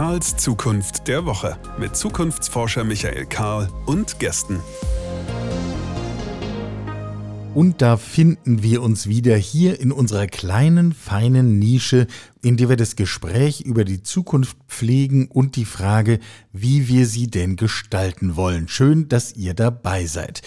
Karls Zukunft der Woche mit Zukunftsforscher Michael Karl und Gästen. Und da finden wir uns wieder hier in unserer kleinen, feinen Nische, in der wir das Gespräch über die Zukunft pflegen und die Frage, wie wir sie denn gestalten wollen. Schön, dass ihr dabei seid.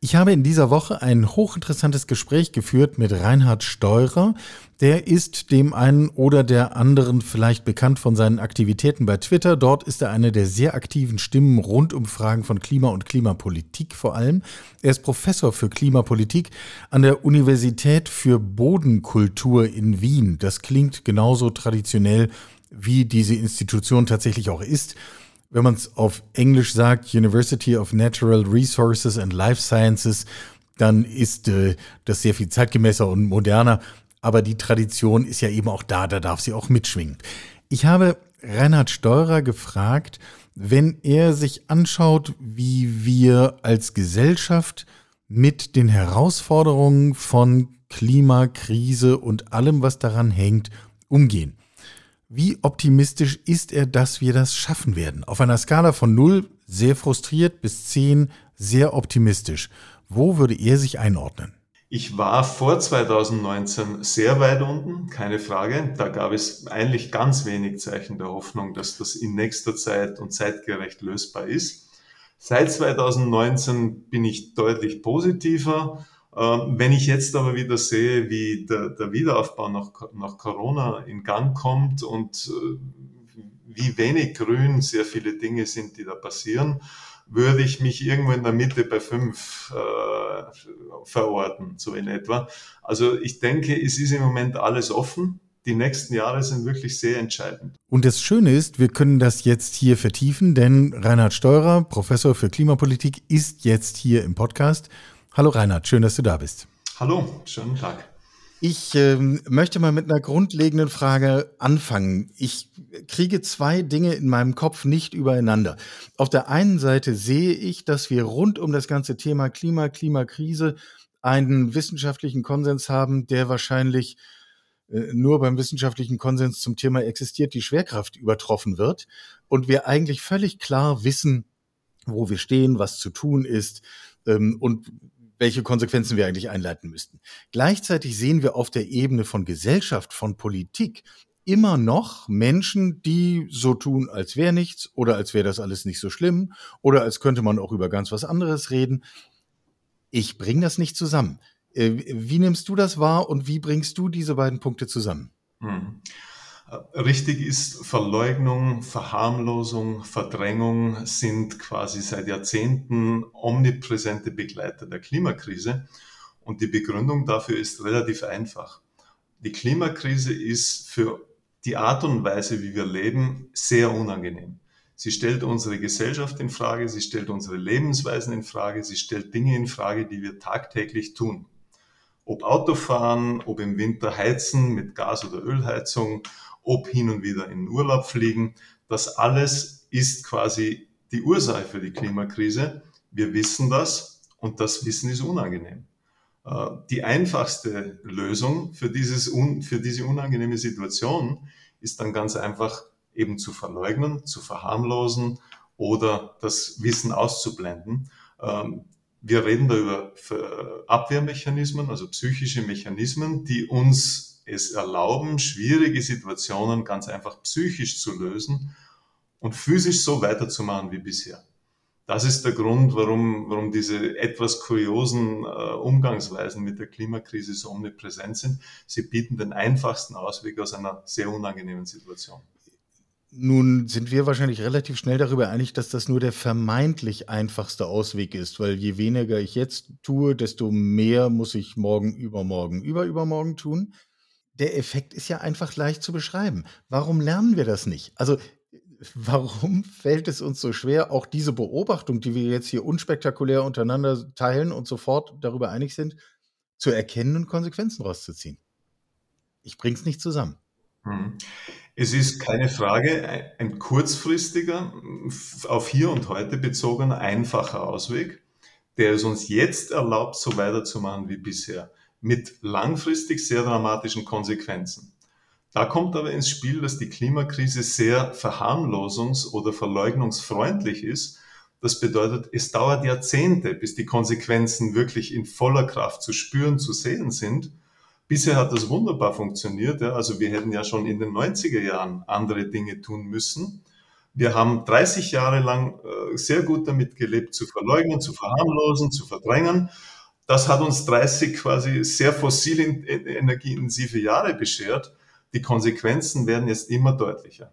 Ich habe in dieser Woche ein hochinteressantes Gespräch geführt mit Reinhard Steurer. Der ist dem einen oder der anderen vielleicht bekannt von seinen Aktivitäten bei Twitter. Dort ist er eine der sehr aktiven Stimmen rund um Fragen von Klima und Klimapolitik vor allem. Er ist Professor für Klimapolitik an der Universität für Bodenkultur in Wien. Das klingt genauso traditionell, wie diese Institution tatsächlich auch ist wenn man es auf Englisch sagt, University of Natural Resources and Life Sciences, dann ist äh, das sehr viel zeitgemäßer und moderner. Aber die Tradition ist ja eben auch da, da darf sie auch mitschwingen. Ich habe Reinhard Steurer gefragt, wenn er sich anschaut, wie wir als Gesellschaft mit den Herausforderungen von Klimakrise und allem, was daran hängt, umgehen. Wie optimistisch ist er, dass wir das schaffen werden? Auf einer Skala von 0 sehr frustriert bis 10 sehr optimistisch. Wo würde er sich einordnen? Ich war vor 2019 sehr weit unten, keine Frage. Da gab es eigentlich ganz wenig Zeichen der Hoffnung, dass das in nächster Zeit und zeitgerecht lösbar ist. Seit 2019 bin ich deutlich positiver wenn ich jetzt aber wieder sehe, wie der, der Wiederaufbau nach, nach, Corona in Gang kommt und äh, wie wenig grün sehr viele Dinge sind, die da passieren, würde ich mich irgendwo in der Mitte bei fünf äh, verorten, so in etwa. Also ich denke, es ist im Moment alles offen. Die nächsten Jahre sind wirklich sehr entscheidend. Und das Schöne ist, wir können das jetzt hier vertiefen, denn Reinhard Steurer, Professor für Klimapolitik, ist jetzt hier im Podcast Hallo Reinhard, schön, dass du da bist. Hallo, schönen Tag. Ich ähm, möchte mal mit einer grundlegenden Frage anfangen. Ich kriege zwei Dinge in meinem Kopf nicht übereinander. Auf der einen Seite sehe ich, dass wir rund um das ganze Thema Klima, Klimakrise einen wissenschaftlichen Konsens haben, der wahrscheinlich äh, nur beim wissenschaftlichen Konsens zum Thema existiert die Schwerkraft übertroffen wird und wir eigentlich völlig klar wissen, wo wir stehen, was zu tun ist ähm, und welche Konsequenzen wir eigentlich einleiten müssten. Gleichzeitig sehen wir auf der Ebene von Gesellschaft, von Politik immer noch Menschen, die so tun, als wäre nichts oder als wäre das alles nicht so schlimm oder als könnte man auch über ganz was anderes reden. Ich bringe das nicht zusammen. Äh, wie nimmst du das wahr und wie bringst du diese beiden Punkte zusammen? Hm. Richtig ist, Verleugnung, Verharmlosung, Verdrängung sind quasi seit Jahrzehnten omnipräsente Begleiter der Klimakrise. Und die Begründung dafür ist relativ einfach. Die Klimakrise ist für die Art und Weise, wie wir leben, sehr unangenehm. Sie stellt unsere Gesellschaft in Frage, sie stellt unsere Lebensweisen in Frage, sie stellt Dinge in Frage, die wir tagtäglich tun. Ob Autofahren, ob im Winter heizen mit Gas- oder Ölheizung, ob hin und wieder in Urlaub fliegen. Das alles ist quasi die Ursache für die Klimakrise. Wir wissen das und das Wissen ist unangenehm. Äh, die einfachste Lösung für, dieses, für diese unangenehme Situation ist dann ganz einfach eben zu verleugnen, zu verharmlosen oder das Wissen auszublenden. Ähm, wir reden da über Abwehrmechanismen, also psychische Mechanismen, die uns es erlauben, schwierige Situationen ganz einfach psychisch zu lösen und physisch so weiterzumachen wie bisher. Das ist der Grund, warum, warum diese etwas kuriosen äh, Umgangsweisen mit der Klimakrise so omnipräsent sind. Sie bieten den einfachsten Ausweg aus einer sehr unangenehmen Situation. Nun sind wir wahrscheinlich relativ schnell darüber einig, dass das nur der vermeintlich einfachste Ausweg ist, weil je weniger ich jetzt tue, desto mehr muss ich morgen, übermorgen, überübermorgen tun der Effekt ist ja einfach leicht zu beschreiben. Warum lernen wir das nicht? Also warum fällt es uns so schwer, auch diese Beobachtung, die wir jetzt hier unspektakulär untereinander teilen und sofort darüber einig sind, zu erkennen und Konsequenzen rauszuziehen? Ich bringe es nicht zusammen. Hm. Es ist keine Frage ein kurzfristiger, auf hier und heute bezogener, einfacher Ausweg, der es uns jetzt erlaubt, so weiterzumachen wie bisher mit langfristig sehr dramatischen Konsequenzen. Da kommt aber ins Spiel, dass die Klimakrise sehr verharmlosungs- oder verleugnungsfreundlich ist. Das bedeutet, es dauert Jahrzehnte, bis die Konsequenzen wirklich in voller Kraft zu spüren, zu sehen sind. Bisher hat das wunderbar funktioniert. Ja. Also wir hätten ja schon in den 90er Jahren andere Dinge tun müssen. Wir haben 30 Jahre lang äh, sehr gut damit gelebt, zu verleugnen, zu verharmlosen, zu verdrängen. Das hat uns 30 quasi sehr fossil energieintensive Jahre beschert. Die Konsequenzen werden jetzt immer deutlicher.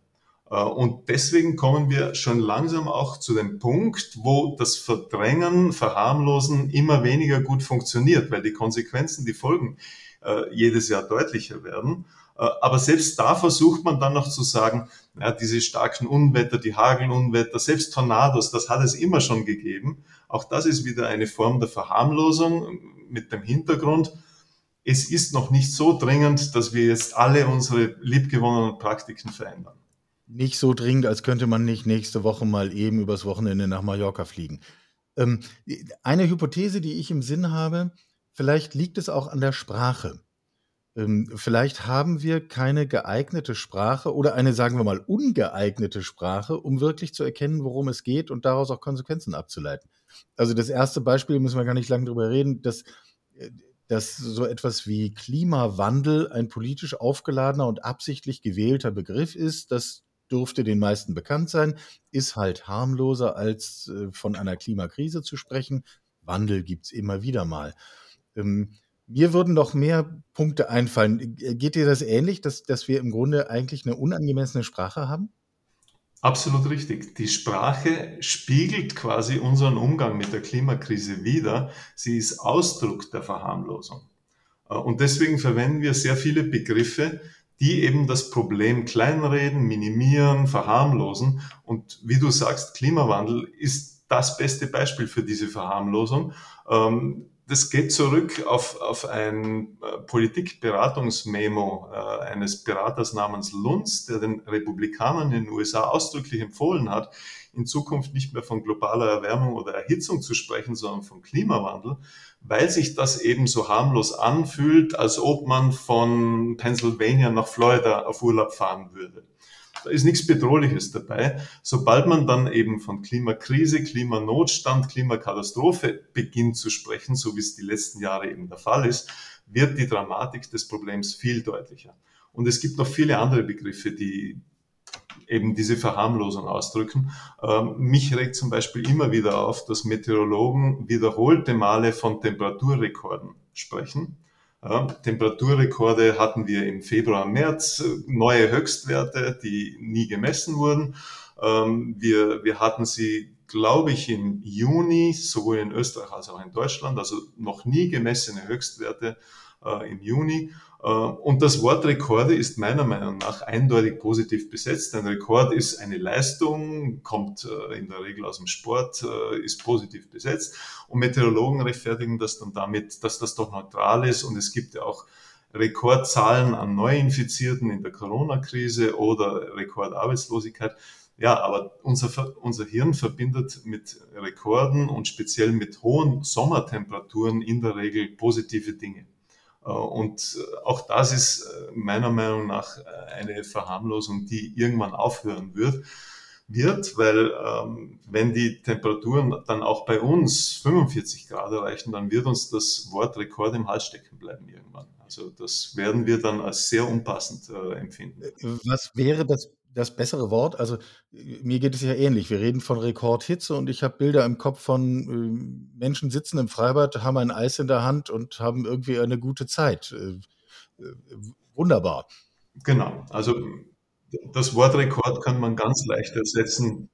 Äh, und deswegen kommen wir schon langsam auch zu dem Punkt, wo das Verdrängen, Verharmlosen immer weniger gut funktioniert, weil die Konsequenzen, die Folgen äh, jedes Jahr deutlicher werden. Äh, aber selbst da versucht man dann noch zu sagen, ja, diese starken Unwetter, die Hagelunwetter, selbst Tornados, das hat es immer schon gegeben. Auch das ist wieder eine Form der Verharmlosung mit dem Hintergrund. Es ist noch nicht so dringend, dass wir jetzt alle unsere liebgewonnenen Praktiken verändern. Nicht so dringend, als könnte man nicht nächste Woche mal eben übers Wochenende nach Mallorca fliegen. Ähm, eine Hypothese, die ich im Sinn habe, Vielleicht liegt es auch an der Sprache. Ähm, vielleicht haben wir keine geeignete Sprache oder eine, sagen wir mal, ungeeignete Sprache, um wirklich zu erkennen, worum es geht und daraus auch Konsequenzen abzuleiten. Also das erste Beispiel, müssen wir gar nicht lange drüber reden, dass, äh, dass so etwas wie Klimawandel ein politisch aufgeladener und absichtlich gewählter Begriff ist, das dürfte den meisten bekannt sein, ist halt harmloser als äh, von einer Klimakrise zu sprechen. Wandel gibt es immer wieder mal. Ähm, mir würden noch mehr Punkte einfallen. Geht dir das ähnlich, dass, dass wir im Grunde eigentlich eine unangemessene Sprache haben? Absolut richtig. Die Sprache spiegelt quasi unseren Umgang mit der Klimakrise wider. Sie ist Ausdruck der Verharmlosung. Äh, und deswegen verwenden wir sehr viele Begriffe, die eben das Problem kleinreden, minimieren, verharmlosen. Und wie du sagst, Klimawandel ist das beste Beispiel für diese Verharmlosung. Ähm, das geht zurück auf, auf ein äh, Politikberatungsmemo äh, eines Beraters namens Lunz, der den Republikanern in den USA ausdrücklich empfohlen hat, in Zukunft nicht mehr von globaler Erwärmung oder Erhitzung zu sprechen, sondern von Klimawandel, weil sich das eben so harmlos anfühlt, als ob man von Pennsylvania nach Florida auf Urlaub fahren würde. Da ist nichts Bedrohliches dabei. Sobald man dann eben von Klimakrise, Klimanotstand, Klimakatastrophe beginnt zu sprechen, so wie es die letzten Jahre eben der Fall ist, wird die Dramatik des Problems viel deutlicher. Und es gibt noch viele andere Begriffe, die eben diese Verharmlosung ausdrücken. Ähm, mich regt zum Beispiel immer wieder auf, dass Meteorologen wiederholte Male von Temperaturrekorden sprechen. Ja, Temperaturrekorde hatten wir im Februar, März, neue Höchstwerte, die nie gemessen wurden. Ähm, wir, wir hatten sie, glaube ich, im Juni, sowohl in Österreich als auch in Deutschland, also noch nie gemessene Höchstwerte äh, im Juni. Äh, und das Wort Rekorde ist meiner Meinung nach eindeutig positiv besetzt. Ein Rekord ist eine Leistung, kommt äh, in der Regel aus dem Sport, äh, ist positiv besetzt. Und Meteorologen rechtfertigen das dann damit, dass das doch neutral ist. Und es gibt ja auch Rekordzahlen an Neuinfizierten in der Corona-Krise oder Rekordarbeitslosigkeit. Ja, aber unser, unser Hirn verbindet mit Rekorden und speziell mit hohen Sommertemperaturen in der Regel positive Dinge. Äh, und auch das ist äh, meiner Meinung nach äh, eine Verharmlosung, die irgendwann aufhören wird, wird weil ähm, wenn die Temperaturen dann auch bei uns 45 Grad erreichen, dann wird uns das Wort Rekord im Hals stecken bleiben irgendwann. Also das werden wir dann als sehr unpassend äh, empfinden. Was wäre das das bessere Wort. Also mir geht es ja ähnlich. Wir reden von Rekordhitze und ich habe Bilder im Kopf von äh, Menschen sitzen im Freibad, haben ein Eis in der Hand und haben irgendwie eine gute Zeit. Äh, äh, wunderbar. Genau. Also das Wort Rekord kann man ganz leicht ersetzen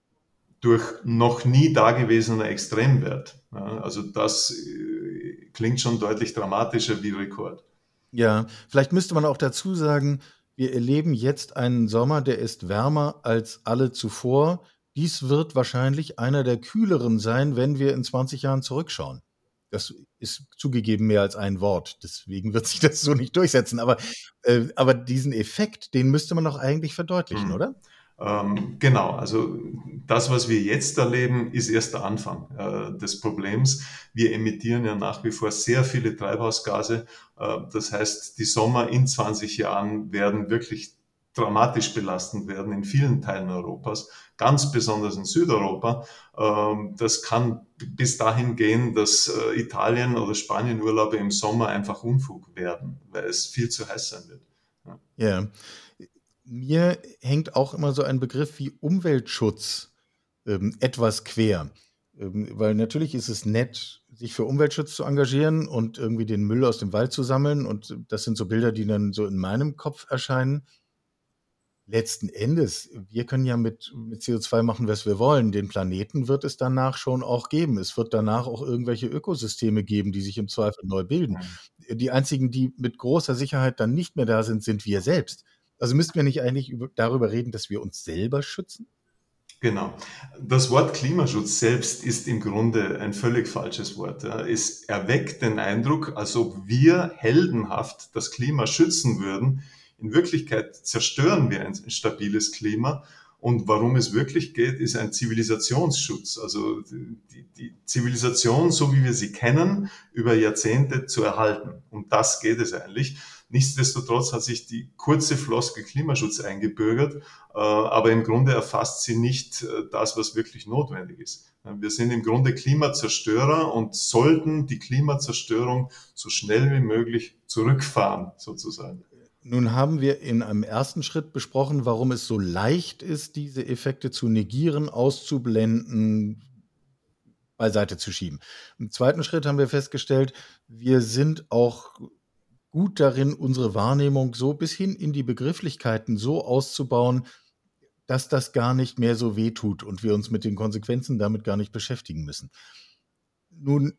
durch noch nie dagewesener Extremwert. Ja, also das äh, klingt schon deutlich dramatischer wie Rekord. Ja, vielleicht müsste man auch dazu sagen, wir erleben jetzt einen Sommer, der ist wärmer als alle zuvor. Dies wird wahrscheinlich einer der kühleren sein, wenn wir in 20 Jahren zurückschauen. Das ist zugegeben mehr als ein Wort, deswegen wird sich das so nicht durchsetzen. Aber, äh, aber diesen Effekt, den müsste man doch eigentlich verdeutlichen, mhm. oder? Ähm, genau, also das, was wir jetzt erleben, ist erst der Anfang äh, des Problems. Wir emittieren ja nach wie vor sehr viele Treibhausgase. Äh, das heißt, die Sommer in 20 Jahren werden wirklich dramatisch belastend werden in vielen Teilen Europas, ganz besonders in Südeuropa. Ähm, das kann bis dahin gehen, dass äh, Italien oder Spanien Urlaube im Sommer einfach Unfug werden, weil es viel zu heiß sein wird. Ja. ja. Mir hängt auch immer so ein Begriff wie Umweltschutz ähm, etwas quer. Ähm, weil natürlich ist es nett, sich für Umweltschutz zu engagieren und irgendwie den Müll aus dem Wald zu sammeln. Und das sind so Bilder, die dann so in meinem Kopf erscheinen letzten Endes, wir können ja mit, mit CO2 machen, was wir wollen. Den Planeten wird es danach schon auch geben. Es wird danach auch irgendwelche Ökosysteme geben, die sich im Zweifel neu bilden. Die einzigen, die mit großer Sicherheit dann nicht mehr da sind, sind wir selbst. Also müssten wir nicht eigentlich über, darüber reden, dass wir uns selber schützen? Genau. Das Wort Klimaschutz selbst ist im Grunde ein völlig falsches Wort. Es erweckt den Eindruck, als ob wir heldenhaft das Klima schützen würden, in Wirklichkeit zerstören wir ein stabiles Klima. Und warum es wirklich geht, ist ein Zivilisationsschutz. Also die, die Zivilisation, so wie wir sie kennen, über Jahrzehnte zu erhalten. Um das geht es eigentlich. Nichtsdestotrotz hat sich die kurze Floskel Klimaschutz eingebürgert, äh, aber im Grunde erfasst sie nicht äh, das, was wirklich notwendig ist. Wir sind im Grunde Klimazerstörer und sollten die Klimazerstörung so schnell wie möglich zurückfahren, sozusagen. Nun haben wir in einem ersten Schritt besprochen, warum es so leicht ist, diese Effekte zu negieren, auszublenden, beiseite zu schieben. Im zweiten Schritt haben wir festgestellt, wir sind auch gut darin, unsere Wahrnehmung so bis hin in die Begrifflichkeiten so auszubauen, dass das gar nicht mehr so weh tut und wir uns mit den Konsequenzen damit gar nicht beschäftigen müssen. Nun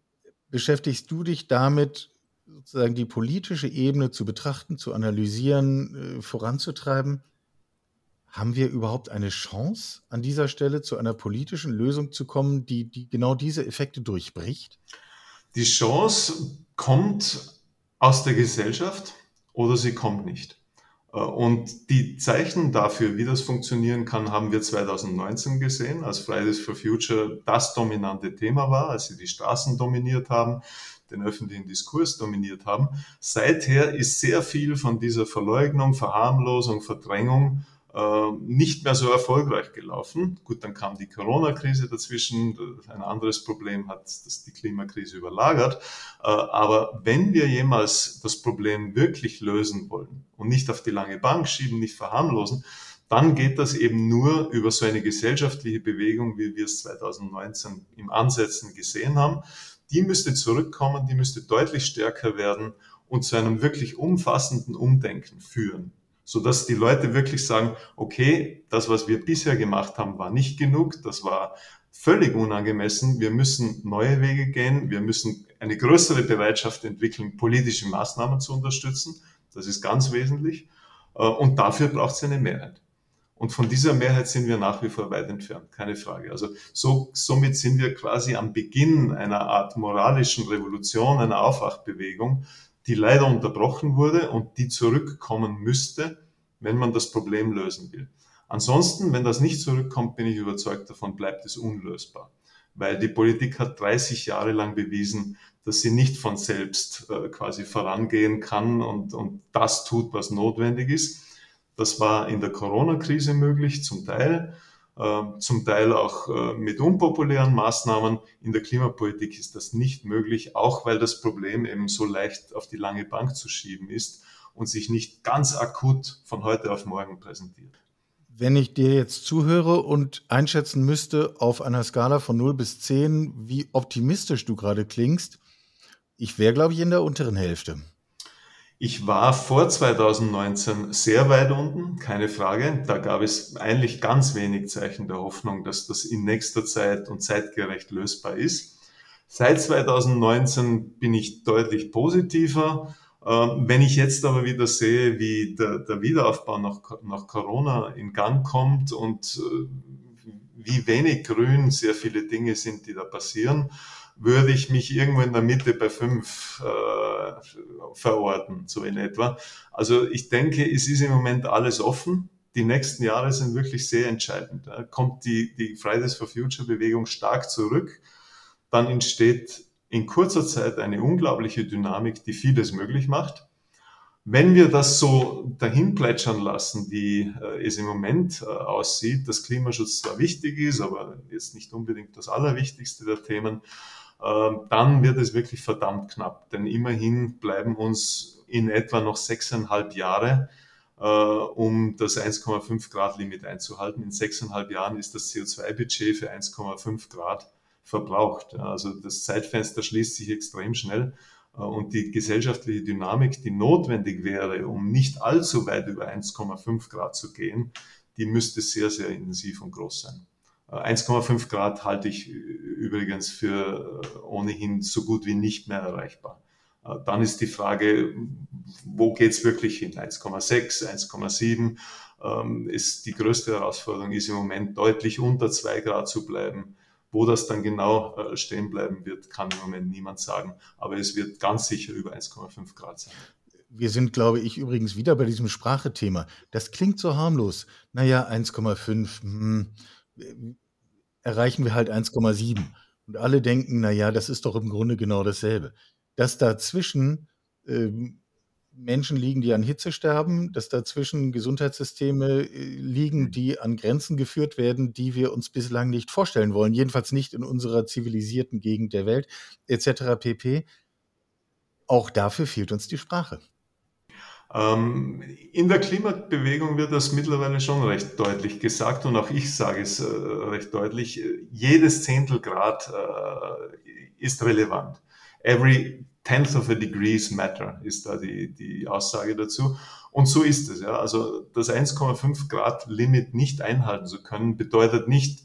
beschäftigst du dich damit, sozusagen die politische Ebene zu betrachten, zu analysieren, äh, voranzutreiben. Haben wir überhaupt eine Chance, an dieser Stelle zu einer politischen Lösung zu kommen, die, die genau diese Effekte durchbricht? Die Chance kommt aus der Gesellschaft oder sie kommt nicht. Äh, und die Zeichen dafür, wie das funktionieren kann, haben wir 2019 gesehen, als Fridays for Future das dominante Thema war, als sie die Straßen dominiert haben den öffentlichen Diskurs dominiert haben. Seither ist sehr viel von dieser Verleugnung, Verharmlosung, Verdrängung nicht mehr so erfolgreich gelaufen. Gut, dann kam die Corona-Krise dazwischen. Ein anderes Problem hat das die Klimakrise überlagert. Äh, aber wenn wir jemals das Problem wirklich lösen wollen und nicht auf die lange Bank schieben, nicht verharmlosen, dann geht das eben nur über so eine gesellschaftliche Bewegung, wie wir es 2019 im Ansetzen gesehen haben die müsste zurückkommen, die müsste deutlich stärker werden und zu einem wirklich umfassenden Umdenken führen, sodass die Leute wirklich sagen, okay, das, was wir bisher gemacht haben, war nicht genug, das war völlig unangemessen, wir müssen neue Wege gehen, wir müssen eine größere Bereitschaft entwickeln, politische Maßnahmen zu unterstützen, das ist ganz wesentlich, äh, und dafür braucht es eine Mehrheit. Und von dieser Mehrheit sind wir nach wie vor weit entfernt, keine Frage. Also so, somit sind wir quasi am Beginn einer Art moralischen Revolution, einer Aufwachbewegung, die leider unterbrochen wurde und die zurückkommen müsste, wenn man das Problem lösen will. Ansonsten, wenn das nicht zurückkommt, bin ich überzeugt davon, bleibt es unlösbar. Weil die Politik hat 30 Jahre lang bewiesen, dass sie nicht von selbst äh, quasi vorangehen kann und, und das tut, was notwendig ist das war in der Corona-Krise möglich, zum Teil, zum Teil auch äh, mit unpopulären Maßnahmen. In der Klimapolitik ist das nicht möglich, auch weil das Problem eben so leicht auf die lange Bank zu schieben ist und sich nicht ganz akut von heute auf morgen präsentiert. Wenn ich dir jetzt zuhöre und einschätzen müsste auf einer Skala von 0 bis 10, wie optimistisch du gerade klingst, ich wäre, glaube ich, in der unteren Hälfte. Ich war vor 2019 sehr weit unten, keine Frage. Da gab es eigentlich ganz wenig Zeichen der Hoffnung, dass das in nächster Zeit und zeitgerecht lösbar ist. Seit 2019 bin ich deutlich positiver. Ähm, wenn ich jetzt aber wieder sehe, wie der, der Wiederaufbau nach, nach Corona in Gang kommt und äh, wie wenig grün sehr viele Dinge sind, die da passieren, würde ich mich irgendwo in der Mitte bei fünf äh, verorten, so in etwa. Also ich denke, es ist im Moment alles offen. Die nächsten Jahre sind wirklich sehr entscheidend. Da kommt die, die Fridays for Future Bewegung stark zurück, dann entsteht in kurzer Zeit eine unglaubliche Dynamik, die vieles möglich macht. Wenn wir das so dahin plätschern lassen, wie äh, es im Moment äh, aussieht, dass Klimaschutz zwar wichtig ist, aber jetzt nicht unbedingt das Allerwichtigste der Themen, dann wird es wirklich verdammt knapp. Denn immerhin bleiben uns in etwa noch sechseinhalb Jahre, äh, um das 1,5 Grad Limit einzuhalten. In sechseinhalb Jahren ist das CO2-Budget für 1,5 Grad verbraucht. Also das Zeitfenster schließt sich extrem schnell. Äh, und die gesellschaftliche Dynamik, die notwendig wäre, um nicht allzu weit über 1,5 Grad zu gehen, die müsste sehr, sehr intensiv und groß sein. 1,5 äh, Grad halte ich übrigens für äh, ohnehin so gut wie nicht mehr erreichbar. Dann ist die Frage, wo geht es wirklich hin? 1,6, 1,7 ähm, ist die größte Herausforderung, ist im Moment deutlich unter 2 Grad zu bleiben. Wo das dann genau äh, stehen bleiben wird, kann im Moment niemand sagen. Aber es wird ganz sicher über 1,5 Grad sein. Wir sind, glaube ich, übrigens wieder bei diesem Sprachethema. Das klingt so harmlos. Naja, 1,5, hm, erreichen wir halt 1,7. Und alle denken, naja, das ist doch im Grunde genau dasselbe. Dass dazwischen ähm, Menschen liegen, die an Hitze sterben, dass dazwischen Gesundheitssysteme äh, liegen, die an Grenzen geführt werden, die wir uns bislang nicht vorstellen wollen, jedenfalls nicht in unserer zivilisierten Gegend der Welt, etc. pp. Auch dafür fehlt uns die Sprache. Ähm, in der Klimabewegung wird das mittlerweile schon recht deutlich gesagt und auch ich sage es äh, recht deutlich. Jedes Zehntelgrad äh, ist relevant. Every tenth of a degrees matter, ist da die, die Aussage dazu. Und so ist es. Ja. Also das 1,5 Grad Limit nicht einhalten zu können, bedeutet nicht,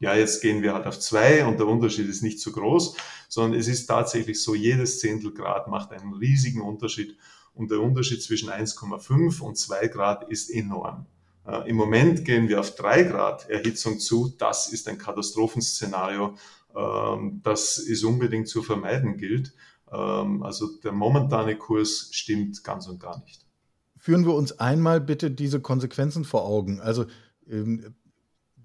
ja, jetzt gehen wir halt auf zwei und der Unterschied ist nicht so groß, sondern es ist tatsächlich so, jedes Zehntel Grad macht einen riesigen Unterschied und der Unterschied zwischen 1,5 und 2 Grad ist enorm. Äh, Im Moment gehen wir auf 3 Grad Erhitzung zu. Das ist ein Katastrophenszenario, ähm, das es unbedingt zu vermeiden gilt. Ähm, also der momentane Kurs stimmt ganz und gar nicht. Führen wir uns einmal bitte diese Konsequenzen vor Augen. Also ähm,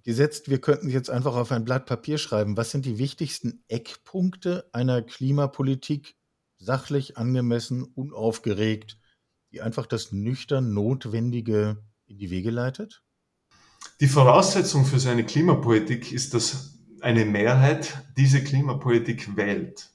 gesetzt, wir könnten jetzt einfach auf ein Blatt Papier schreiben. Was sind die wichtigsten Eckpunkte einer Klimapolitik, sachlich, angemessen, unaufgeregt, die einfach das nüchtern Notwendige in die Wege leitet? Die Voraussetzung für seine Klimapolitik ist, dass eine Mehrheit diese Klimapolitik wählt.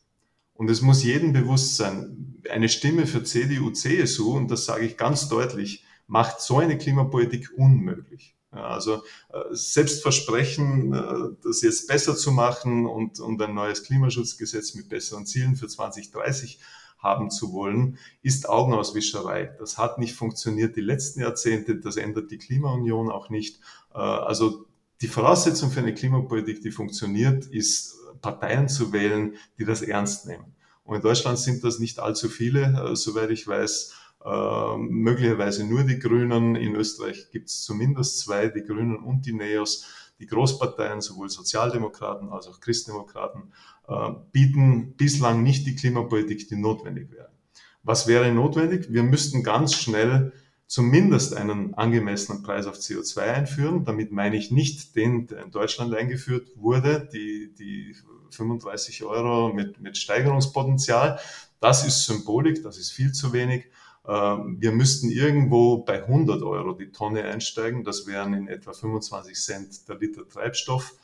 Und es muss jedem bewusst sein, eine Stimme für CDU, CSU, und das sage ich ganz deutlich, macht so eine Klimapolitik unmöglich. Also äh, selbst versprechen, äh, das jetzt besser zu machen und, und ein neues Klimaschutzgesetz mit besseren Zielen für 2030 haben zu wollen, ist Augenauswischerei. Das hat nicht funktioniert die letzten Jahrzehnte, das ändert die Klimaunion auch nicht. Äh, also die Voraussetzung für eine Klimapolitik, die funktioniert, ist Parteien zu wählen, die das ernst nehmen. Und in Deutschland sind das nicht allzu viele, soweit ich weiß. Äh, möglicherweise nur die Grünen. In Österreich gibt es zumindest zwei, die Grünen und die NEOS. Die Großparteien, sowohl Sozialdemokraten als auch Christdemokraten, äh, bieten bislang nicht die Klimapolitik, die notwendig wäre. Was wäre notwendig? Wir müssten ganz schnell zumindest einen angemessenen Preis auf CO2 einführen. Damit meine ich nicht den, der in Deutschland eingeführt wurde, die, die 35 Euro mit, mit Steigerungspotenzial. Das ist Symbolik, das ist viel zu wenig. Ähm, wir müssten irgendwo bei 100 Euro die Tonne einsteigen. Das wären in etwa 25 Cent der Liter Treibstoff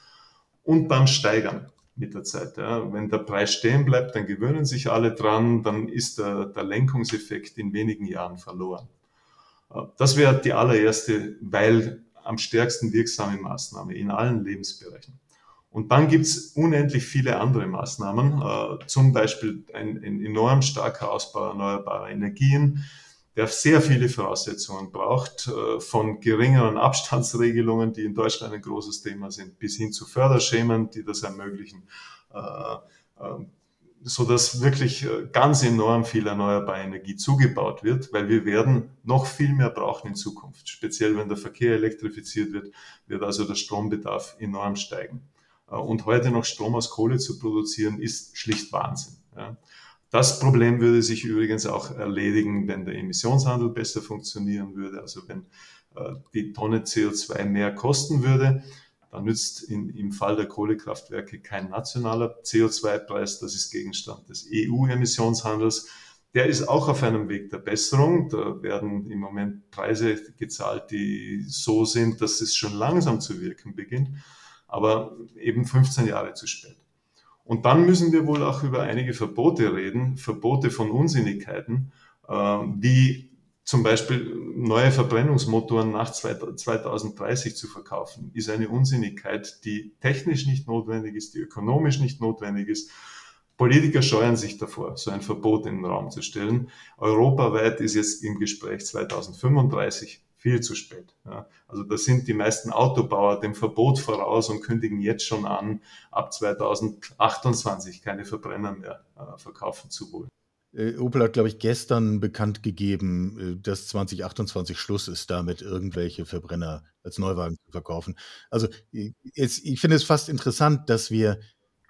und dann steigern mit der Zeit. Wenn der Preis stehen bleibt, dann gewöhnen sich alle dran, dann ist der, der Lenkungseffekt in wenigen Jahren verloren. Das wäre die allererste, weil am stärksten wirksame Maßnahme in allen Lebensbereichen. Und dann gibt es unendlich viele andere Maßnahmen, äh, zum Beispiel ein, ein, enorm starker Ausbau erneuerbarer Energien, der sehr viele Voraussetzungen braucht, äh, von geringeren Abstandsregelungen, die in Deutschland ein großes Thema sind, bis hin zu Förderschemen, die das ermöglichen. Äh, äh so dass wirklich ganz enorm viel erneuerbare Energie zugebaut wird, weil wir werden noch viel mehr brauchen in Zukunft. Speziell wenn der Verkehr elektrifiziert wird, wird also der Strombedarf enorm steigen. Äh, und heute noch Strom aus Kohle zu produzieren, ist schlicht Wahnsinn. Das Problem würde sich übrigens auch erledigen, wenn der Emissionshandel besser funktionieren würde, also wenn äh, die Tonne CO2 mehr kosten würde da nützt in, im Fall der Kohlekraftwerke kein nationaler CO2-Preis, das ist Gegenstand des EU-Emissionshandels. der ist auch auf einem Weg der Besserung. Da werden im Moment Preise gezahlt, die so sind, dass es schon langsam zu wirken beginnt, aber eben 15 Jahre zu spät. Und dann müssen wir wohl auch über einige Verbote reden, Verbote von Unsinnigkeiten, äh, wie zum Beispiel neue Verbrennungsmotoren nach 2030 zu verkaufen, ist eine Unsinnigkeit, die technisch nicht notwendig ist, die ökonomisch nicht notwendig ist. Politiker scheuen sich davor, so ein Verbot in den Raum zu stellen. Europaweit ist jetzt im Gespräch 2035 viel zu spät. Ja. Also da sind die meisten Autobauer dem Verbot voraus und kündigen jetzt schon an, ab 2028 keine Verbrenner mehr äh, verkaufen zu wollen. Äh, Opel hat, glaube ich, gestern bekannt gegeben, äh, dass 2028 Schluss ist, damit irgendwelche Verbrenner als Neuwagen zu verkaufen. Also äh, jetzt, ich finde es fast interessant, dass wir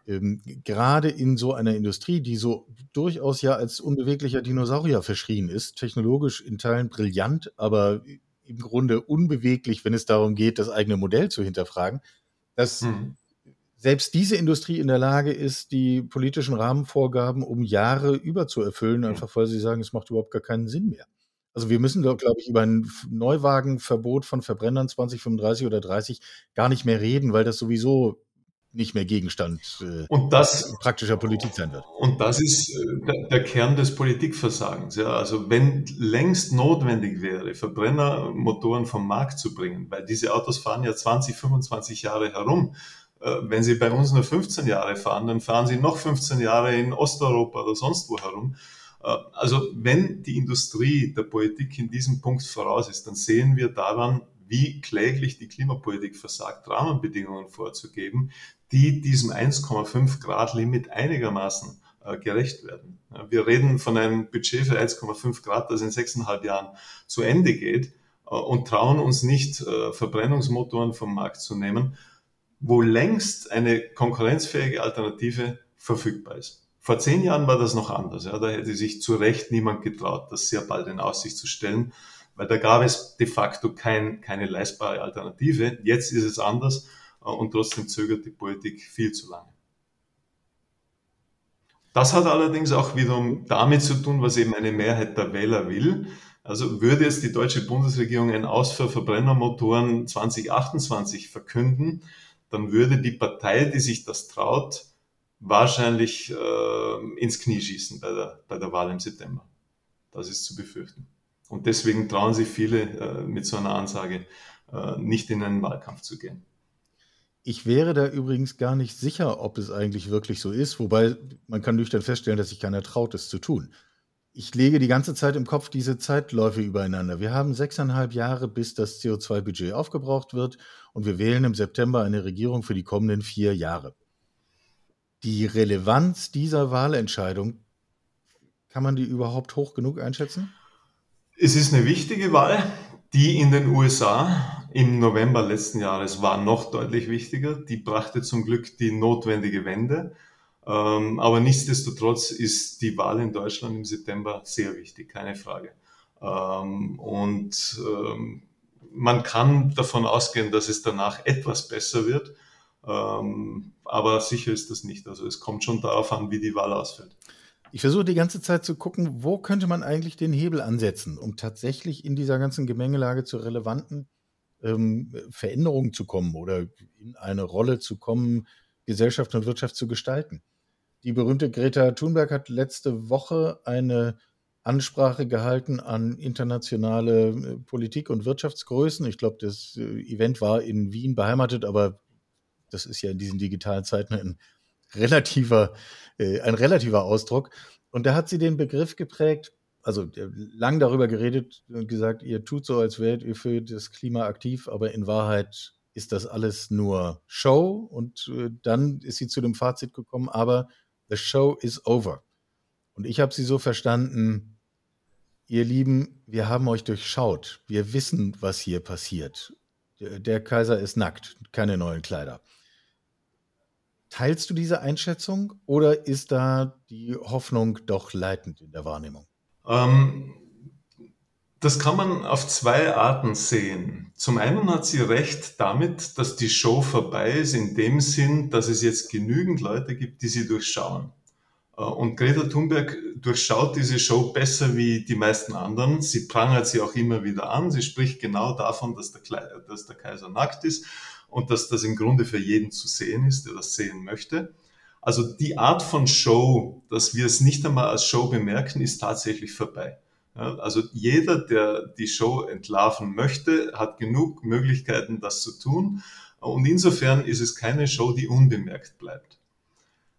ähm, gerade in so einer Industrie, die so durchaus ja als unbeweglicher Dinosaurier verschrien ist, technologisch in Teilen brillant, aber im Grunde unbeweglich, wenn es darum geht, das eigene Modell zu hinterfragen, dass hm selbst diese Industrie in der Lage ist, die politischen Rahmenvorgaben um Jahre überzuerfüllen, einfach weil sie sagen, es macht überhaupt gar keinen Sinn mehr. Also wir müssen, glaube ich, über ein Neuwagenverbot von Verbrennern 2035 oder 30 gar nicht mehr reden, weil das sowieso nicht mehr Gegenstand äh, und das, praktischer Politik sein wird. Und das ist äh, der, Kern des Politikversagens. Ja. Also wenn längst notwendig wäre, Verbrennermotoren vom Markt zu bringen, weil diese Autos fahren ja 20, 25 Jahre herum, äh, wenn Sie bei uns nur 15 Jahre fahren, dann fahren Sie noch 15 Jahre in Osteuropa oder sonst wo herum. Äh, also wenn die Industrie der Politik in diesem Punkt voraus ist, dann sehen wir daran, wie kläglich die Klimapolitik versagt, Rahmenbedingungen vorzugeben, die diesem 1,5 Grad Limit einigermaßen äh, gerecht werden. Wir reden von einem Budget für 1,5 Grad, das in sechseinhalb Jahren zu Ende geht und trauen uns nicht, Verbrennungsmotoren vom Markt zu nehmen wo längst eine konkurrenzfähige Alternative verfügbar ist. Vor zehn Jahren war das noch anders. Ja. Da hätte sich zu Recht niemand getraut, das sehr bald in Aussicht zu stellen, weil da gab es de facto kein, keine leistbare Alternative. Jetzt ist es anders äh, und trotzdem zögert die Politik viel zu lange. Das hat allerdings auch wiederum damit zu tun, was eben eine Mehrheit der Wähler will. Also würde jetzt die deutsche Bundesregierung ein Aus für Verbrennermotoren 2028 verkünden, dann würde die Partei, die sich das traut, wahrscheinlich äh, ins Knie schießen bei der, bei der Wahl im September. Das ist zu befürchten. Und deswegen trauen sich viele äh, mit so einer Ansage äh, nicht in einen Wahlkampf zu gehen. Ich wäre da übrigens gar nicht sicher, ob es eigentlich wirklich so ist, wobei man kann nüchtern feststellen, dass sich keiner traut, es zu tun. Ich lege die ganze Zeit im Kopf diese Zeitläufe übereinander. Wir haben sechseinhalb Jahre, bis das CO2-Budget aufgebraucht wird und wir wählen im September eine Regierung für die kommenden vier Jahre. Die Relevanz dieser Wahlentscheidung, kann man die überhaupt hoch genug einschätzen? Es ist eine wichtige Wahl. Die in den USA im November letzten Jahres war noch deutlich wichtiger. Die brachte zum Glück die notwendige Wende. Ähm, aber nichtsdestotrotz ist die Wahl in Deutschland im September sehr wichtig, keine Frage. Ähm, und ähm, man kann davon ausgehen, dass es danach etwas besser wird. aber sicher ist das nicht. Also es kommt schon darauf an, wie die Wahl ausfällt. Ich versuche die ganze Zeit zu gucken, wo könnte man eigentlich den Hebel ansetzen, um tatsächlich in dieser ganzen Gemengelage zu relevanten ähm, Veränderungen zu kommen oder in eine Rolle zu kommen, Gesellschaft und Wirtschaft zu gestalten. Die berühmte Greta Thunberg hat letzte Woche eine Ansprache gehalten an internationale äh, Politik- und Wirtschaftsgrößen. Ich glaube, das äh, Event war in Wien beheimatet, aber das ist ja in diesen digitalen Zeiten ein relativer, äh, ein relativer Ausdruck. Und da hat sie den Begriff geprägt, also lang darüber geredet und gesagt, ihr tut so, als wärt ihr für das Klima aktiv, aber in Wahrheit ist das alles nur Show. Und dann ist sie zu dem Fazit gekommen, aber The show is over. Und ich habe sie so verstanden, ihr Lieben, wir haben euch durchschaut. Wir wissen, was hier passiert. Der Kaiser ist nackt, keine neuen Kleider. Teilst du diese Einschätzung oder ist da die Hoffnung doch leitend in der Wahrnehmung? Ähm, das kann man auf zwei Arten sehen. Zum einen hat sie recht damit, dass die Show vorbei ist, in dem Sinn, dass es jetzt genügend Leute gibt, die sie durchschauen. Äh, und Greta Thunberg durchschaut diese Show besser wie die meisten anderen. Sie prangert sie auch immer wieder an. Sie spricht genau davon, dass der, dass der Kaiser nackt ist und dass das im Grunde für jeden zu sehen ist, der das sehen möchte. Also die Art von Show, dass wir es nicht einmal als Show bemerken, ist tatsächlich vorbei. Also jeder, der die Show entlarven möchte, hat genug Möglichkeiten, das zu tun. Und insofern ist es keine Show, die unbemerkt bleibt.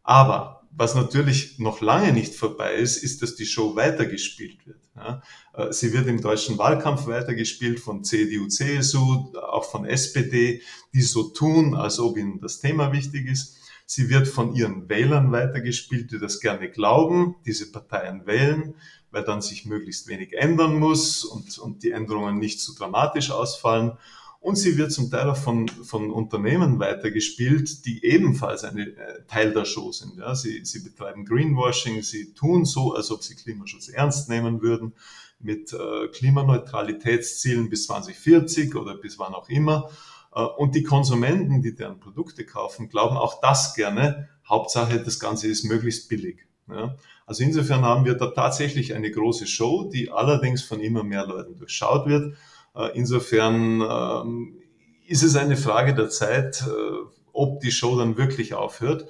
Aber was natürlich noch lange nicht vorbei ist, ist, dass die Show weitergespielt wird. Ja, äh, sie wird im deutschen Wahlkampf weitergespielt von CDU, CSU, auch von SPD, die so tun, als ob ihnen das Thema wichtig ist. Sie wird von ihren Wählern weitergespielt, die das gerne glauben, diese Parteien wählen, weil dann sich möglichst wenig ändern muss und, und die Änderungen nicht zu dramatisch ausfallen. Und sie wird zum Teil auch von, von Unternehmen weitergespielt, die ebenfalls ein äh, Teil der Show sind. Ja, sie, sie betreiben Greenwashing, sie tun so, als ob sie Klimaschutz ernst nehmen würden, mit äh, Klimaneutralitätszielen bis 2040 oder bis wann auch immer. Äh, und die Konsumenten, die deren Produkte kaufen, glauben auch das gerne. Hauptsache, das Ganze ist möglichst billig. Ja. Also insofern haben wir da tatsächlich eine große Show, die allerdings von immer mehr Leuten durchschaut wird. Äh, insofern ähm, ist es eine Frage der Zeit, äh, ob die Show dann wirklich aufhört.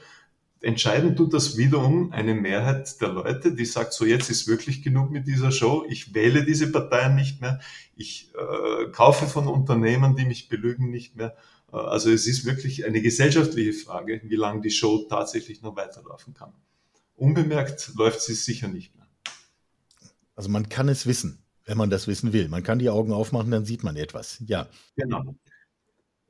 Entscheiden tut das wiederum eine Mehrheit der Leute, die sagt, so jetzt ist wirklich genug mit dieser Show, ich wähle diese Parteien nicht mehr, ich äh, kaufe von Unternehmen, die mich belügen, nicht mehr. Äh, also es ist wirklich eine gesellschaftliche Frage, wie lange die Show tatsächlich noch weiterlaufen kann. Unbemerkt läuft sie sicher nicht mehr. Also man kann es wissen wenn man das wissen will. Man kann die Augen aufmachen, dann sieht man etwas. Ja. Genau.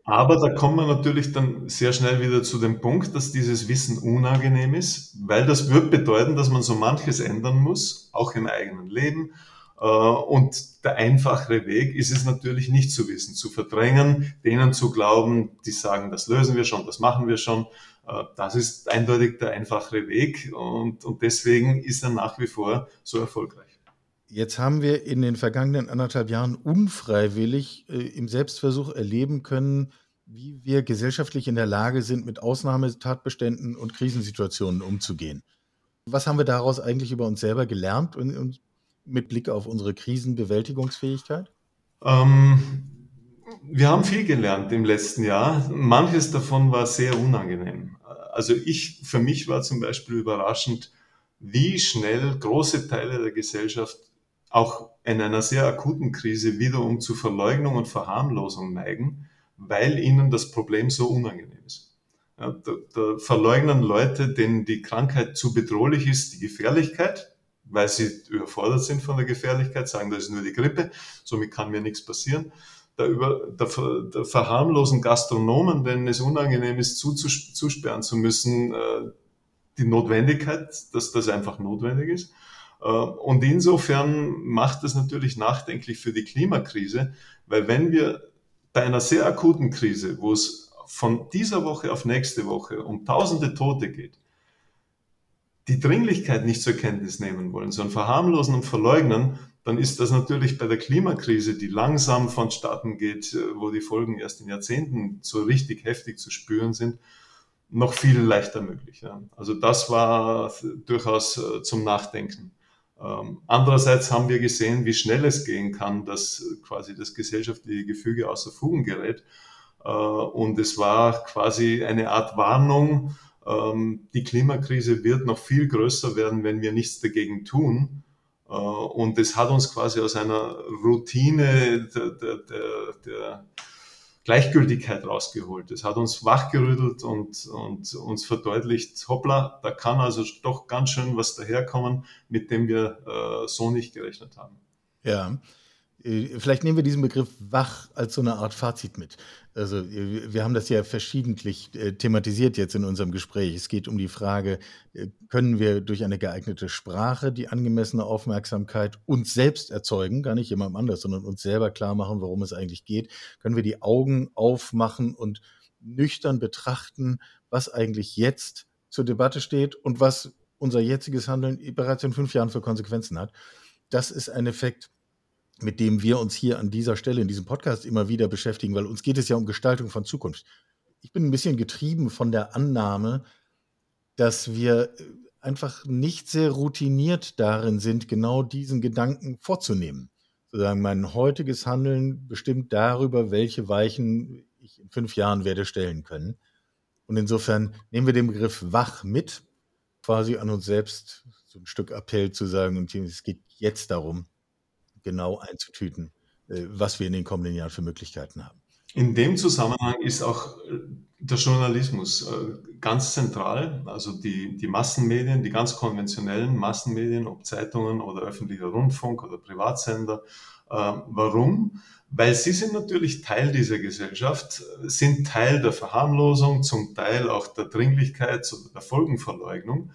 Aber da kommt man natürlich dann sehr schnell wieder zu dem Punkt, dass dieses Wissen unangenehm ist, weil das wird bedeuten, dass man so manches ändern muss, auch im eigenen Leben. Äh, und der einfachere Weg ist es natürlich nicht zu wissen, zu verdrängen, denen zu glauben, die sagen, das lösen wir schon, das machen wir schon. Äh, das ist eindeutig der einfachere Weg und, und deswegen ist er nach wie vor so erfolgreich. Jetzt haben wir in den vergangenen anderthalb Jahren unfreiwillig äh, im Selbstversuch erleben können, wie wir gesellschaftlich in der Lage sind, mit Ausnahmetatbeständen und Krisensituationen umzugehen. Was haben wir daraus eigentlich über uns selber gelernt und, und mit Blick auf unsere Krisenbewältigungsfähigkeit? Ähm, wir haben viel gelernt im letzten Jahr. Manches davon war sehr unangenehm. Also ich, für mich war zum Beispiel überraschend, wie schnell große Teile der Gesellschaft auch in einer sehr akuten Krise wiederum zu Verleugnung und Verharmlosung neigen, weil ihnen das Problem so unangenehm ist. Ja, da, da verleugnen Leute, denen die Krankheit zu bedrohlich ist, die Gefährlichkeit, weil sie überfordert sind von der Gefährlichkeit, sagen, das ist nur die Grippe, somit kann mir nichts passieren. Da über, der, der verharmlosen Gastronomen, denen es unangenehm ist, zusperren zu müssen, äh, die Notwendigkeit, dass das einfach notwendig ist. Äh, und insofern macht es natürlich nachdenklich für die Klimakrise, weil wenn wir bei einer sehr akuten Krise, wo es von dieser Woche auf nächste Woche um tausende Tote geht, die Dringlichkeit nicht zur Kenntnis nehmen wollen, sondern verharmlosen und verleugnen, dann ist das natürlich bei der Klimakrise, die langsam vonstatten geht, äh, wo die Folgen erst in Jahrzehnten so richtig heftig zu spüren sind, noch viel leichter möglich. Also das war durchaus äh, zum Nachdenken. Ähm, andererseits haben wir gesehen, wie schnell es gehen kann, dass quasi das gesellschaftliche Gefüge außer Fugen gerät. Äh, und es war quasi eine Art Warnung, ähm, die Klimakrise wird noch viel größer werden, wenn wir nichts dagegen tun. Äh, und es hat uns quasi aus einer Routine der, der, der, der Gleichgültigkeit rausgeholt. Es hat uns wachgerüttelt und, und uns verdeutlicht, hoppla, da kann also doch ganz schön was daherkommen, mit dem wir äh, so nicht gerechnet haben. Ja, vielleicht nehmen wir diesen Begriff wach als so eine Art Fazit mit. Also äh, wir haben das ja verschiedentlich äh, thematisiert jetzt in unserem Gespräch. Es geht um die Frage, können wir durch eine geeignete Sprache die angemessene Aufmerksamkeit uns selbst erzeugen, gar nicht jemandem anders, sondern uns selber klar machen, worum es eigentlich geht. Können wir die Augen aufmachen und nüchtern betrachten, was eigentlich jetzt zur Debatte steht und was unser jetziges Handeln bereits in fünf Jahren für Konsequenzen hat. Das ist ein Effekt, mit dem wir uns hier an dieser Stelle in diesem Podcast immer wieder beschäftigen, weil uns geht es ja um Gestaltung von Zukunft. Ich bin ein bisschen getrieben von der Annahme, dass wir einfach nicht sehr routiniert darin sind, genau diesen Gedanken vorzunehmen. Sozusagen mein heutiges Handeln bestimmt darüber, welche Weichen ich in fünf Jahren werde stellen können. Und insofern nehmen wir den Begriff wach mit, quasi an uns selbst so ein Stück Appell zu sagen, und es geht jetzt darum, genau einzutüten, äh, was wir in den kommenden Jahren für Möglichkeiten haben. In dem Zusammenhang ist auch äh, der Journalismus äh, ganz zentral, also die, die Massenmedien, die ganz konventionellen Massenmedien, ob Zeitungen oder öffentlicher Rundfunk oder Privatsender. Warum? Weil sie sind natürlich Teil dieser Gesellschaft, sind Teil der Verharmlosung, zum Teil auch der Dringlichkeit oder der Folgenverleugnung.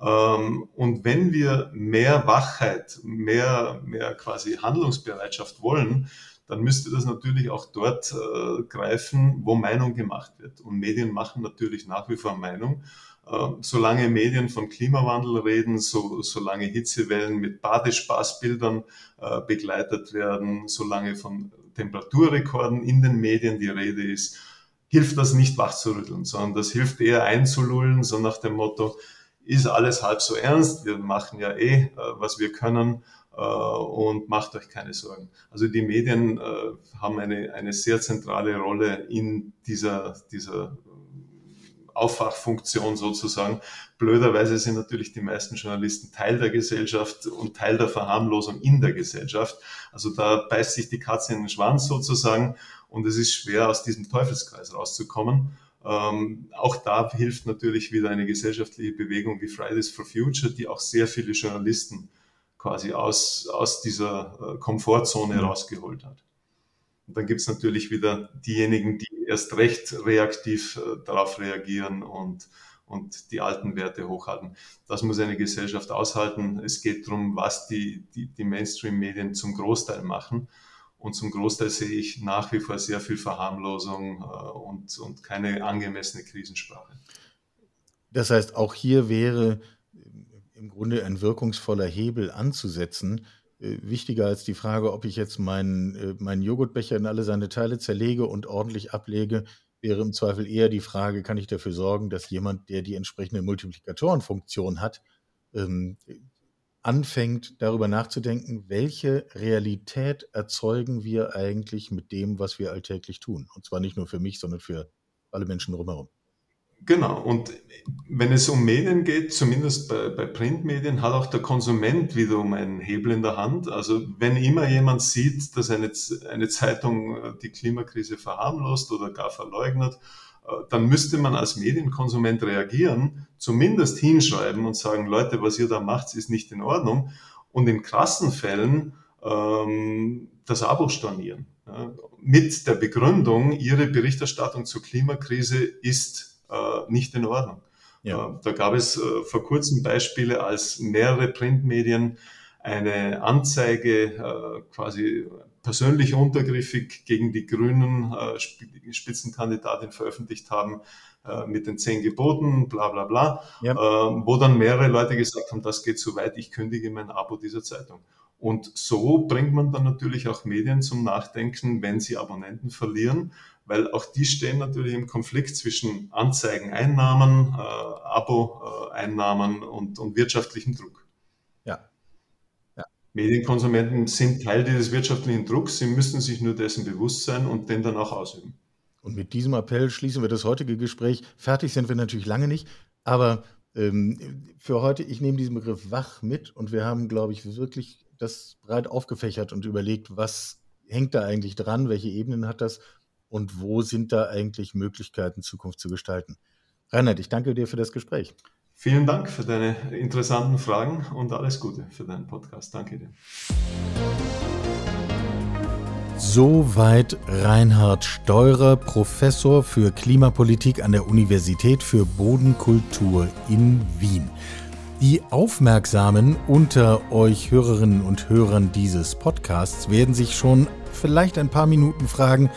Ähm, und wenn wir mehr Wachheit, mehr, mehr quasi Handlungsbereitschaft wollen, dann müsste das natürlich auch dort äh, greifen, wo Meinung gemacht wird. Und Medien machen natürlich nach wie vor Meinung. Äh, solange Medien von Klimawandel reden, so, solange Hitzewellen mit Badespaßbildern äh, begleitet werden, solange von Temperaturrekorden in den Medien die Rede ist, hilft das nicht wachzurütteln, sondern das hilft eher einzulullen, so nach dem Motto, ist alles halb so ernst, wir machen ja eh, äh, was wir können äh, und macht euch keine Sorgen. Also die Medien äh, haben eine, eine sehr zentrale Rolle in dieser, dieser Aufwachfunktion sozusagen. Blöderweise sind natürlich die meisten Journalisten Teil der Gesellschaft und Teil der Verharmlosung in der Gesellschaft. Also da beißt sich die Katze in den Schwanz sozusagen und es ist schwer, aus diesem Teufelskreis rauszukommen. Ähm, auch da hilft natürlich wieder eine gesellschaftliche Bewegung wie Fridays for Future, die auch sehr viele Journalisten quasi aus, aus dieser äh, Komfortzone mhm. rausgeholt hat. Und dann gibt es natürlich wieder diejenigen, die erst recht reaktiv äh, darauf reagieren und, und die alten Werte hochhalten. Das muss eine Gesellschaft aushalten. Es geht darum, was die, die, die Mainstream-Medien zum Großteil machen. Und zum Großteil sehe ich nach wie vor sehr viel Verharmlosung äh, und, und keine angemessene Krisensprache. Das heißt, auch hier wäre im Grunde ein wirkungsvoller Hebel anzusetzen. Äh, wichtiger als die Frage, ob ich jetzt meinen, äh, meinen Joghurtbecher in alle seine Teile zerlege und ordentlich ablege, wäre im Zweifel eher die Frage, kann ich dafür sorgen, dass jemand, der die entsprechende Multiplikatorenfunktion hat, ähm, anfängt darüber nachzudenken, welche Realität erzeugen wir eigentlich mit dem, was wir alltäglich tun. Und zwar nicht nur für mich, sondern für alle Menschen drumherum. Genau, und wenn es um Medien geht, zumindest bei, bei Printmedien, hat auch der Konsument wiederum einen Hebel in der Hand. Also wenn immer jemand sieht, dass eine, eine Zeitung äh, die Klimakrise verharmlost oder gar verleugnet, dann müsste man als Medienkonsument reagieren, zumindest hinschreiben und sagen, Leute, was ihr da macht, ist nicht in Ordnung. Und in krassen Fällen ähm, das Abo stornieren. Ja, mit der Begründung, ihre Berichterstattung zur Klimakrise ist äh, nicht in Ordnung. Ja. Äh, da gab es äh, vor kurzem Beispiele, als mehrere Printmedien eine Anzeige äh, quasi persönlich untergriffig gegen die Grünen äh, Spitzenkandidatin veröffentlicht haben äh, mit den zehn Geboten, bla bla bla, ja. äh, wo dann mehrere Leute gesagt haben, das geht zu weit, ich kündige mein Abo dieser Zeitung. Und so bringt man dann natürlich auch Medien zum Nachdenken, wenn sie Abonnenten verlieren, weil auch die stehen natürlich im Konflikt zwischen Anzeigeneinnahmen, äh, Abo-Einnahmen und, und wirtschaftlichem Druck. Medienkonsumenten sind Teil dieses wirtschaftlichen Drucks. Sie müssen sich nur dessen bewusst sein und den dann auch ausüben. Und mit diesem Appell schließen wir das heutige Gespräch. Fertig sind wir natürlich lange nicht, aber ähm, für heute, ich nehme diesen Begriff wach mit und wir haben, glaube ich, wirklich das breit aufgefächert und überlegt, was hängt da eigentlich dran, welche Ebenen hat das und wo sind da eigentlich Möglichkeiten, Zukunft zu gestalten. Reinhard, ich danke dir für das Gespräch. Vielen Dank für deine interessanten Fragen und alles Gute für deinen Podcast. Danke dir. Soweit Reinhard Steurer, Professor für Klimapolitik an der Universität für Bodenkultur in Wien. Die Aufmerksamen unter euch Hörerinnen und Hörern dieses Podcasts werden sich schon vielleicht ein paar Minuten fragen,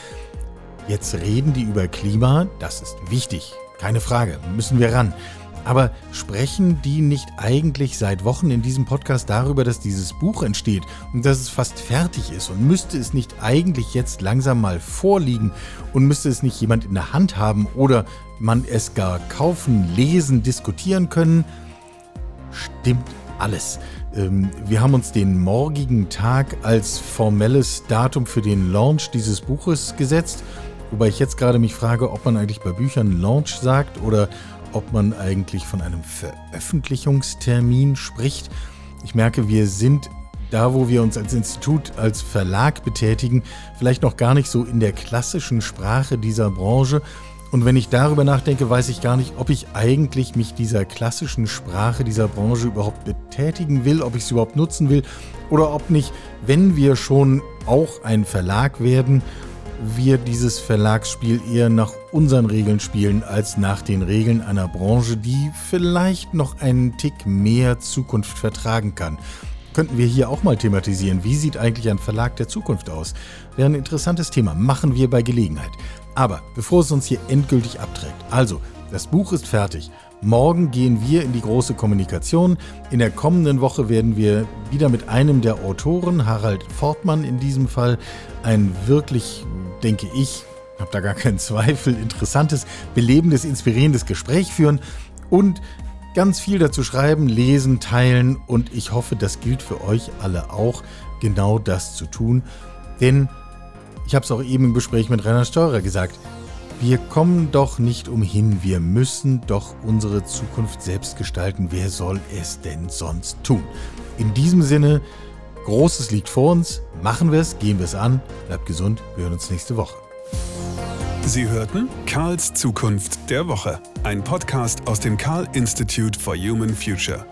jetzt reden die über Klima, das ist wichtig, keine Frage, müssen wir ran. Aber sprechen die nicht eigentlich seit Wochen in diesem Podcast darüber, dass dieses Buch entsteht und dass es fast fertig ist? Und müsste es nicht eigentlich jetzt langsam mal vorliegen und müsste es nicht jemand in der Hand haben oder man es gar kaufen, lesen, diskutieren können? stimmt alles. Ähm, wir haben uns den morgigen Tag als formelles Datum für den Launch dieses Buches gesetzt. Wobei ich jetzt gerade mich frage, ob man eigentlich bei Büchern Launch sagt oder ob man eigentlich von einem Veröffentlichungstermin spricht. Ich merke, wir sind da, wo wir uns als Institut, als Verlag betätigen, vielleicht noch gar nicht so in der klassischen Sprache dieser Branche. Und wenn ich darüber nachdenke, weiß ich gar nicht, ob ich eigentlich mich dieser klassischen Sprache dieser Branche überhaupt betätigen will, ob ich sie überhaupt nutzen will oder ob nicht, wenn wir schon auch ein Verlag werden, wir dieses Verlagsspiel eher nach unseren Regeln spielen als nach den Regeln einer Branche, die vielleicht noch einen Tick mehr Zukunft vertragen kann. Könnten wir hier auch mal thematisieren, wie sieht eigentlich ein Verlag der Zukunft aus? Wäre ein interessantes Thema, machen wir bei Gelegenheit. Aber bevor es uns hier endgültig abträgt, also, das Buch ist fertig. Morgen gehen wir in die große Kommunikation. In der kommenden Woche werden wir wieder mit einem der Autoren, Harald Fortmann in diesem Fall, ein wirklich, denke ich, habe da gar keinen Zweifel, interessantes, belebendes, inspirierendes Gespräch führen und ganz viel dazu schreiben, lesen, teilen und ich hoffe, das gilt für euch alle auch, genau das zu tun. Denn ich habe es auch eben im Gespräch mit Rainer Steurer gesagt, wir kommen doch nicht umhin, wir müssen doch unsere Zukunft selbst gestalten. Wer soll es denn sonst tun? In diesem Sinne, Großes liegt vor uns, machen wir es, gehen wir es an, bleibt gesund, wir hören uns nächste Woche. Sie hörten Karls Zukunft der Woche, ein Podcast aus dem Karl Institute for Human Future.